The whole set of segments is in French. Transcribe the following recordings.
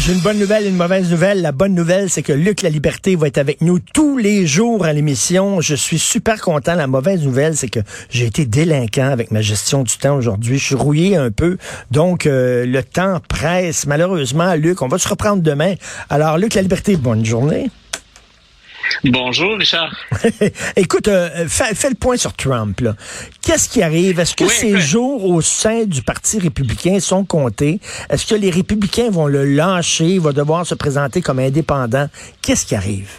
J'ai une bonne nouvelle et une mauvaise nouvelle. La bonne nouvelle, c'est que Luc La Liberté va être avec nous tous les jours à l'émission. Je suis super content. La mauvaise nouvelle, c'est que j'ai été délinquant avec ma gestion du temps aujourd'hui. Je suis rouillé un peu. Donc, euh, le temps presse. Malheureusement, Luc, on va se reprendre demain. Alors, Luc La Liberté, bonne journée. Bonjour, Richard. Écoute, euh, fais, le point sur Trump. Qu'est-ce qui arrive? Est-ce que ces jours au sein du Parti républicain sont comptés? Est-ce que les républicains vont le lâcher? Il va devoir se présenter comme indépendant? Qu'est-ce qui arrive?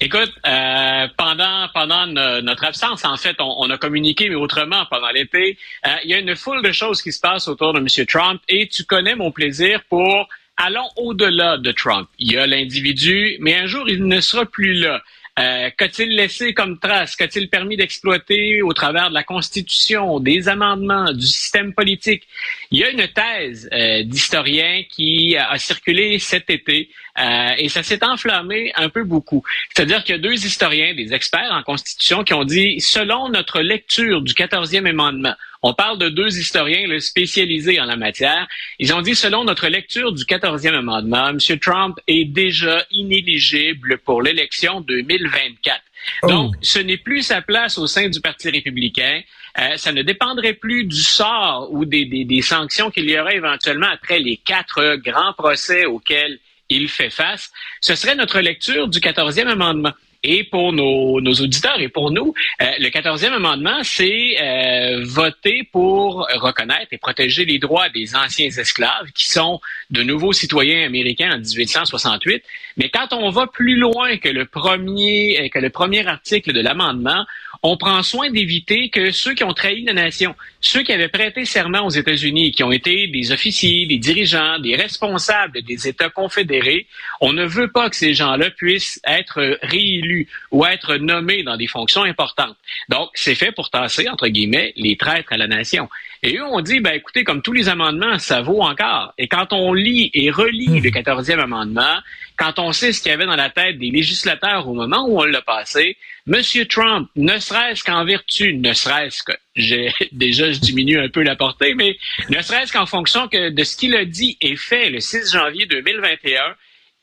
Écoute, euh, pendant pendant notre absence, en fait, on, a communiqué, mais autrement, pendant l'été, euh, il y a une foule de choses qui se passent autour de M. Trump et tu connais mon plaisir pour allons au-delà de Trump. Il y a l'individu, mais un jour, il ne sera plus là. Euh, Qu'a-t-il laissé comme trace? Qu'a-t-il permis d'exploiter au travers de la Constitution, des amendements, du système politique? Il y a une thèse euh, d'historien qui a circulé cet été euh, et ça s'est enflammé un peu beaucoup. C'est-à-dire qu'il y a deux historiens, des experts en Constitution, qui ont dit, selon notre lecture du 14e amendement, on parle de deux historiens spécialisés en la matière. Ils ont dit, selon notre lecture du 14e amendement, M. Trump est déjà inéligible pour l'élection 2024. Donc, ce n'est plus sa place au sein du Parti républicain. Euh, ça ne dépendrait plus du sort ou des, des sanctions qu'il y aurait éventuellement après les quatre grands procès auxquels il fait face. Ce serait notre lecture du 14e amendement. Et pour nos, auditeurs et pour nous, euh, le 14e amendement, c'est euh, voter pour reconnaître et protéger les droits des anciens esclaves qui sont de nouveaux citoyens américains en 1868. Mais quand on va plus loin que le premier, que le premier article de l'amendement, on prend soin d'éviter que ceux qui ont trahi la nation, ceux qui avaient prêté serment aux États-Unis, qui ont été des officiers, des dirigeants, des responsables des États confédérés, on ne veut pas que ces gens-là puissent être réélus ou être nommés dans des fonctions importantes. Donc, c'est fait pour tasser, entre guillemets, les traîtres à la nation. Et eux, on dit, ben écoutez, comme tous les amendements, ça vaut encore. Et quand on lit et relit hmm. le 14e amendement, quand on sait ce qu'il y avait dans la tête des législateurs au moment où on l'a passé, M. Trump, ne serait-ce qu'en vertu, ne serait-ce que, j'ai, déjà, je diminue un peu la portée, mais ne serait-ce qu'en fonction que de ce qu'il a dit et fait le 6 janvier 2021,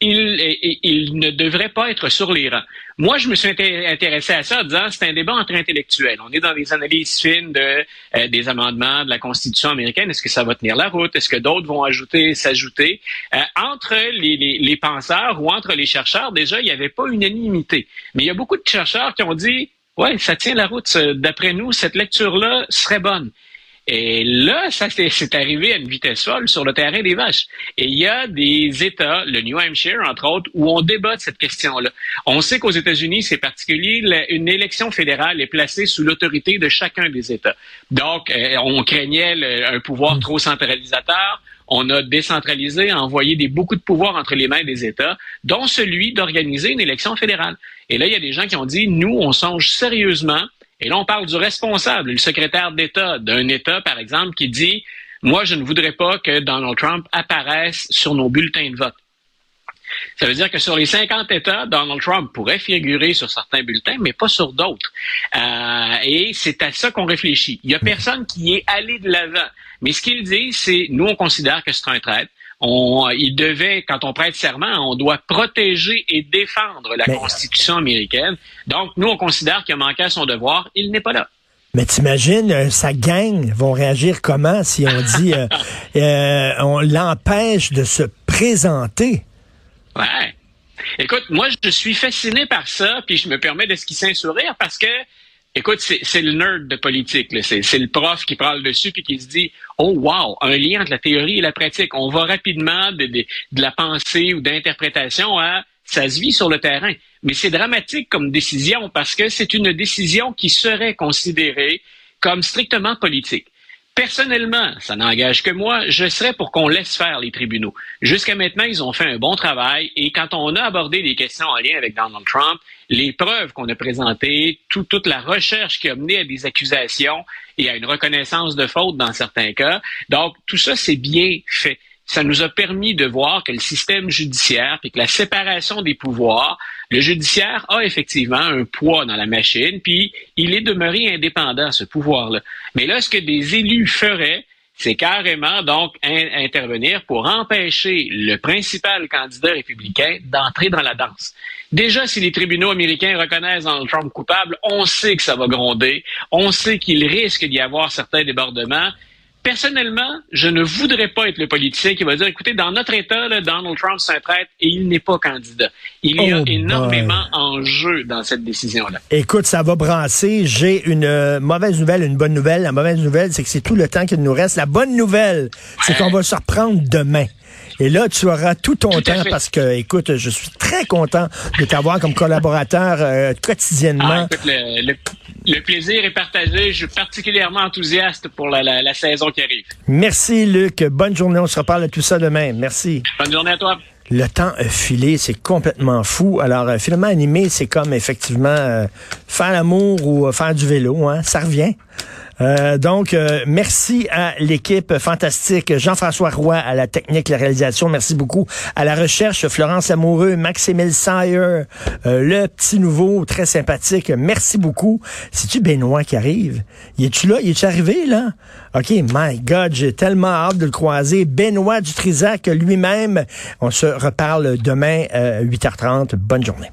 il, il, ne devrait pas être sur les rangs. Moi, je me suis intéressé à ça en disant c'est un débat entre intellectuels. On est dans des analyses fines de, euh, des amendements de la Constitution américaine. Est-ce que ça va tenir la route? Est-ce que d'autres vont ajouter, s'ajouter? Euh, entre les, les, les, penseurs ou entre les chercheurs, déjà, il n'y avait pas unanimité. Mais il y a beaucoup de chercheurs qui ont dit Ouais, ça tient la route. D'après nous, cette lecture-là serait bonne. Et là, ça c'est arrivé à une vitesse folle sur le terrain des vaches. Et il y a des États, le New Hampshire entre autres, où on débat de cette question-là. On sait qu'aux États-Unis, c'est particulier, une élection fédérale est placée sous l'autorité de chacun des États. Donc, euh, on craignait un pouvoir mm. trop centralisateur. On a décentralisé, envoyé des, beaucoup de pouvoirs entre les mains des États, dont celui d'organiser une élection fédérale. Et là, il y a des gens qui ont dit, nous, on songe sérieusement et là, on parle du responsable, le secrétaire d'État d'un État, par exemple, qui dit, moi, je ne voudrais pas que Donald Trump apparaisse sur nos bulletins de vote. Ça veut dire que sur les 50 États, Donald Trump pourrait figurer sur certains bulletins, mais pas sur d'autres. Euh, et c'est à ça qu'on réfléchit. Il n'y a personne qui est allé de l'avant. Mais ce qu'il dit, c'est nous, on considère que c'est un traître on, il devait, quand on prête serment, on doit protéger et défendre la Constitution américaine. Donc, nous, on considère qu'il a manqué à son devoir. Il n'est pas là. Mais t'imagines, euh, sa gang vont réagir comment si on dit euh, euh, on l'empêche de se présenter? Ouais. Écoute, moi, je suis fasciné par ça, puis je me permets d'esquisser un sourire parce que Écoute, c'est le nerd de politique. C'est le prof qui parle dessus puis qui se dit Oh wow, un lien entre la théorie et la pratique. On va rapidement de, de, la pensée ou d'interprétation à ça se vit sur le terrain. Mais c'est dramatique comme décision parce que c'est une décision qui serait considérée comme strictement politique. Personnellement, ça n'engage que moi, je serais pour qu'on laisse faire les tribunaux. Jusqu'à maintenant, ils ont fait un bon travail et quand on a abordé les questions en lien avec Donald Trump, les preuves qu'on a présentées, toute la recherche qui a mené à des accusations et à une reconnaissance de faute dans certains cas, donc tout ça, c'est bien fait. Ça nous a permis de voir que le système judiciaire, puis que la séparation des pouvoirs, le judiciaire a effectivement un poids dans la machine, puis il est demeuré indépendant, ce pouvoir-là. Mais là, ce que des élus feraient, c'est carrément donc intervenir pour empêcher le principal candidat républicain d'entrer dans la danse. Déjà, si les tribunaux américains reconnaissent Donald Trump coupable, on sait que ça va gronder, on sait qu'il risque d'y avoir certains débordements, personnellement, je ne voudrais pas être le politicien qui va dire, écoutez, dans notre État, là, Donald Trump c'est un traître et il n'est pas candidat. Il y a oh énormément en jeu dans cette décision-là. Écoute, ça va brasser. J'ai une euh, mauvaise nouvelle, une bonne nouvelle. La mauvaise nouvelle, c'est que c'est tout le temps qu'il nous reste. La bonne nouvelle, c'est qu'on va se reprendre demain. Et là, tu auras tout ton temps parce que, écoute, je suis très content de t'avoir comme collaborateur euh, quotidiennement. Ah, le, plaisir est partagé. Je suis particulièrement enthousiaste pour la, la saison qui arrive. Merci, Luc. Bonne journée. On se reparle de tout ça demain. Merci. Bonne journée à toi le temps a filé, c'est complètement fou. Alors, euh, finalement, animé, c'est comme effectivement euh, faire l'amour ou euh, faire du vélo, hein, ça revient. Euh, donc, euh, merci à l'équipe fantastique, Jean-François Roy à la technique, la réalisation. Merci beaucoup à la recherche, Florence Amoureux, Maximile Sayer, euh, le petit nouveau, très sympathique. Merci beaucoup. C'est-tu Benoît qui arrive? Y es-tu là? Y es-tu arrivé, là? OK, my God, j'ai tellement hâte de le croiser. Benoît Dutrisac lui-même. On se reparle demain, 8h30. Bonne journée.